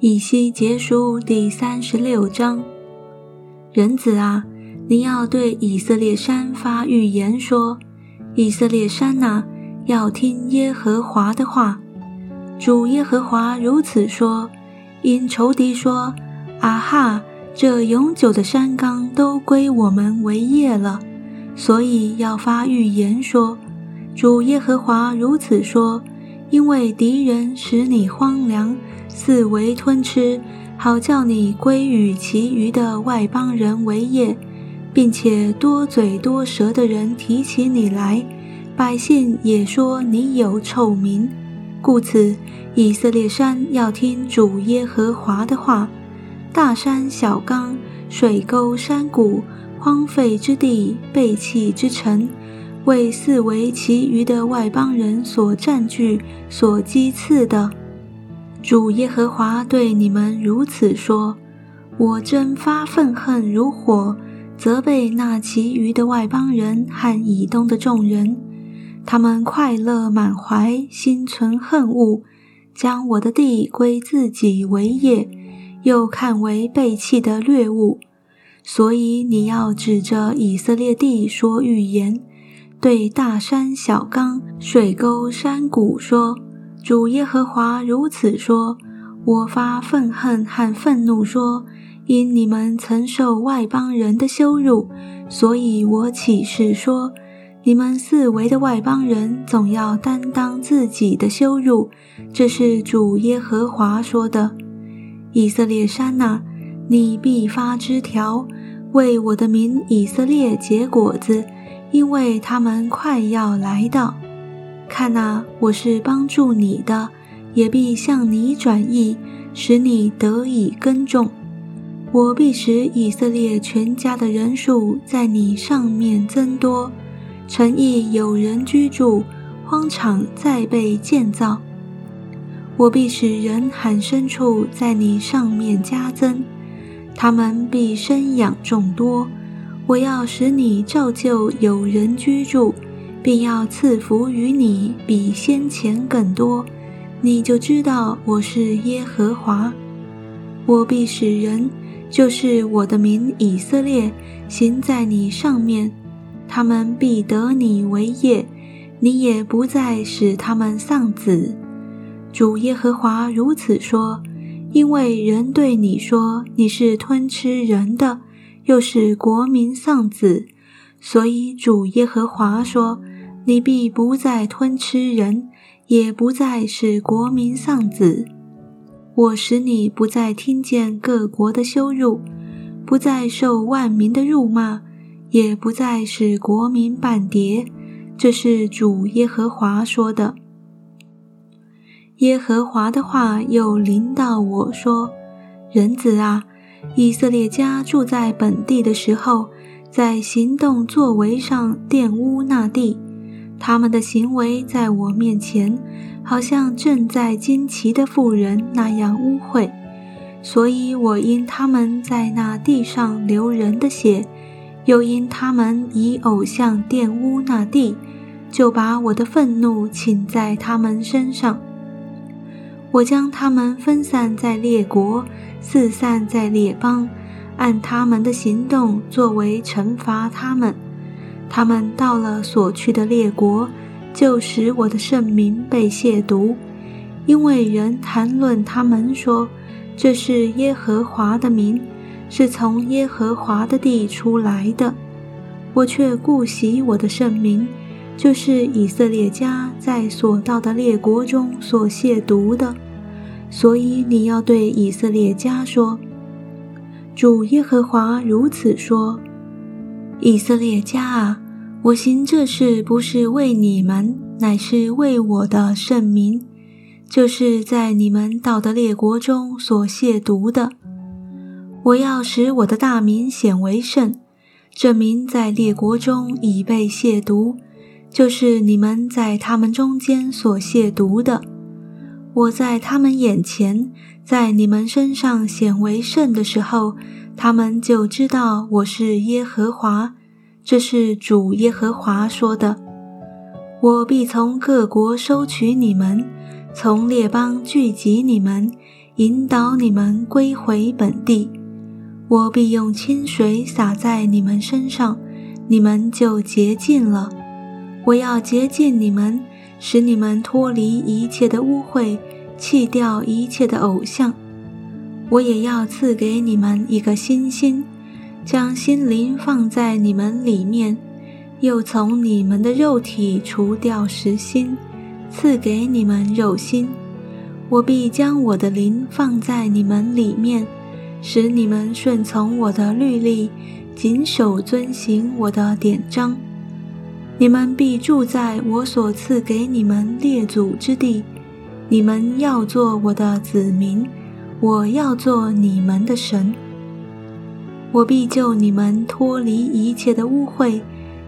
以西结书第三十六章，人子啊，你要对以色列山发预言说：以色列山呐，要听耶和华的话。主耶和华如此说：因仇敌说：啊哈，这永久的山冈都归我们为业了，所以要发预言说：主耶和华如此说，因为敌人使你荒凉。四围吞吃，好叫你归与其余的外邦人为业，并且多嘴多舌的人提起你来，百姓也说你有臭名。故此，以色列山要听主耶和华的话。大山小冈、水沟山谷、荒废之地、背弃之城，为四围其余的外邦人所占据、所讥刺的。主耶和华对你们如此说：我真发愤恨如火，责备那其余的外邦人和以东的众人。他们快乐满怀，心存恨恶，将我的地归自己为业，又看为被弃的掠物。所以你要指着以色列地说预言，对大山小冈、水沟山谷说。主耶和华如此说：“我发愤恨和愤怒，说，因你们曾受外邦人的羞辱，所以我起誓说，你们四围的外邦人总要担当自己的羞辱。这是主耶和华说的。以色列山呐，你必发枝条，为我的民以色列结果子，因为他们快要来到。”看哪，我是帮助你的，也必向你转意，使你得以耕种。我必使以色列全家的人数在你上面增多，城邑有人居住，荒场再被建造。我必使人喊牲畜在你上面加增，他们必生养众多。我要使你照旧有人居住。并要赐福于你，比先前更多，你就知道我是耶和华。我必使人，就是我的民以色列，行在你上面，他们必得你为业，你也不再使他们丧子。主耶和华如此说：因为人对你说你是吞吃人的，又是国民丧子，所以主耶和华说。你必不再吞吃人，也不再使国民丧子。我使你不再听见各国的羞辱，不再受万民的辱骂，也不再使国民半跌。这是主耶和华说的。耶和华的话又临到我说：“人子啊，以色列家住在本地的时候，在行动作为上玷污那地。”他们的行为在我面前，好像正在惊奇的妇人那样污秽，所以我因他们在那地上流人的血，又因他们以偶像玷污那地，就把我的愤怒倾在他们身上。我将他们分散在列国，四散在列邦，按他们的行动作为惩罚他们。他们到了所去的列国，就使我的圣名被亵渎，因为人谈论他们说，这是耶和华的名，是从耶和华的地出来的。我却顾惜我的圣名，就是以色列家在所到的列国中所亵渎的。所以你要对以色列家说：主耶和华如此说。以色列家啊，我行这事不是为你们，乃是为我的圣名，就是在你们到的列国中所亵渎的。我要使我的大名显为圣，这名在列国中已被亵渎，就是你们在他们中间所亵渎的。我在他们眼前，在你们身上显为圣的时候。他们就知道我是耶和华，这是主耶和华说的。我必从各国收取你们，从列邦聚集你们，引导你们归回本地。我必用清水洒在你们身上，你们就洁净了。我要洁净你们，使你们脱离一切的污秽，弃掉一切的偶像。我也要赐给你们一个新心，将心灵放在你们里面，又从你们的肉体除掉实心，赐给你们肉心。我必将我的灵放在你们里面，使你们顺从我的律例，谨守遵行我的典章。你们必住在我所赐给你们列祖之地，你们要做我的子民。我要做你们的神，我必救你们脱离一切的污秽，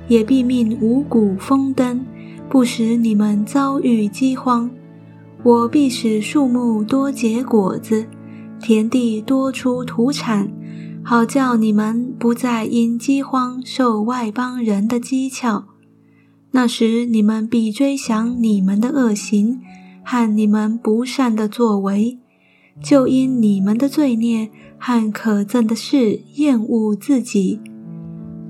也必命五谷丰登，不使你们遭遇饥荒。我必使树木多结果子，田地多出土产，好叫你们不再因饥荒受外邦人的讥诮。那时你们必追想你们的恶行和你们不善的作为。就因你们的罪孽和可憎的事厌恶自己，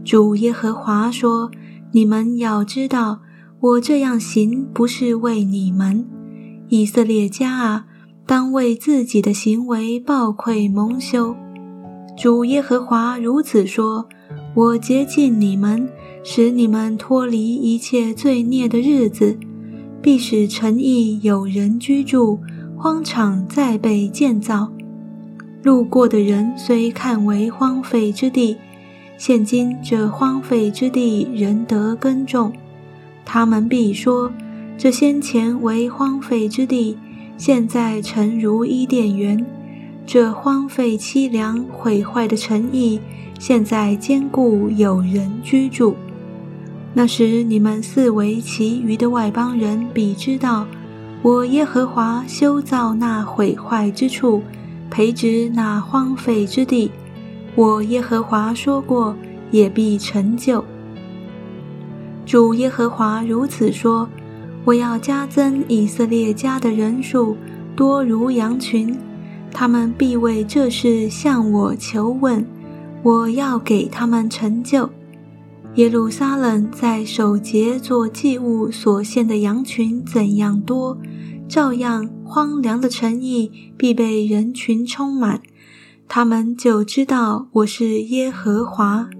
主耶和华说：“你们要知道，我这样行不是为你们，以色列家啊，当为自己的行为抱愧蒙羞。主耶和华如此说：我接近你们，使你们脱离一切罪孽的日子，必使城邑有人居住。”荒场再被建造，路过的人虽看为荒废之地，现今这荒废之地仍得耕种。他们必说：这先前为荒废之地，现在诚如伊甸园；这荒废凄凉毁坏的城邑，现在坚固有人居住。那时，你们四围其余的外邦人必知道。我耶和华修造那毁坏之处，培植那荒废之地。我耶和华说过，也必成就。主耶和华如此说：我要加增以色列家的人数，多如羊群。他们必为这事向我求问，我要给他们成就。耶路撒冷在守节做祭物所献的羊群怎样多？照样荒凉的城邑必被人群充满，他们就知道我是耶和华。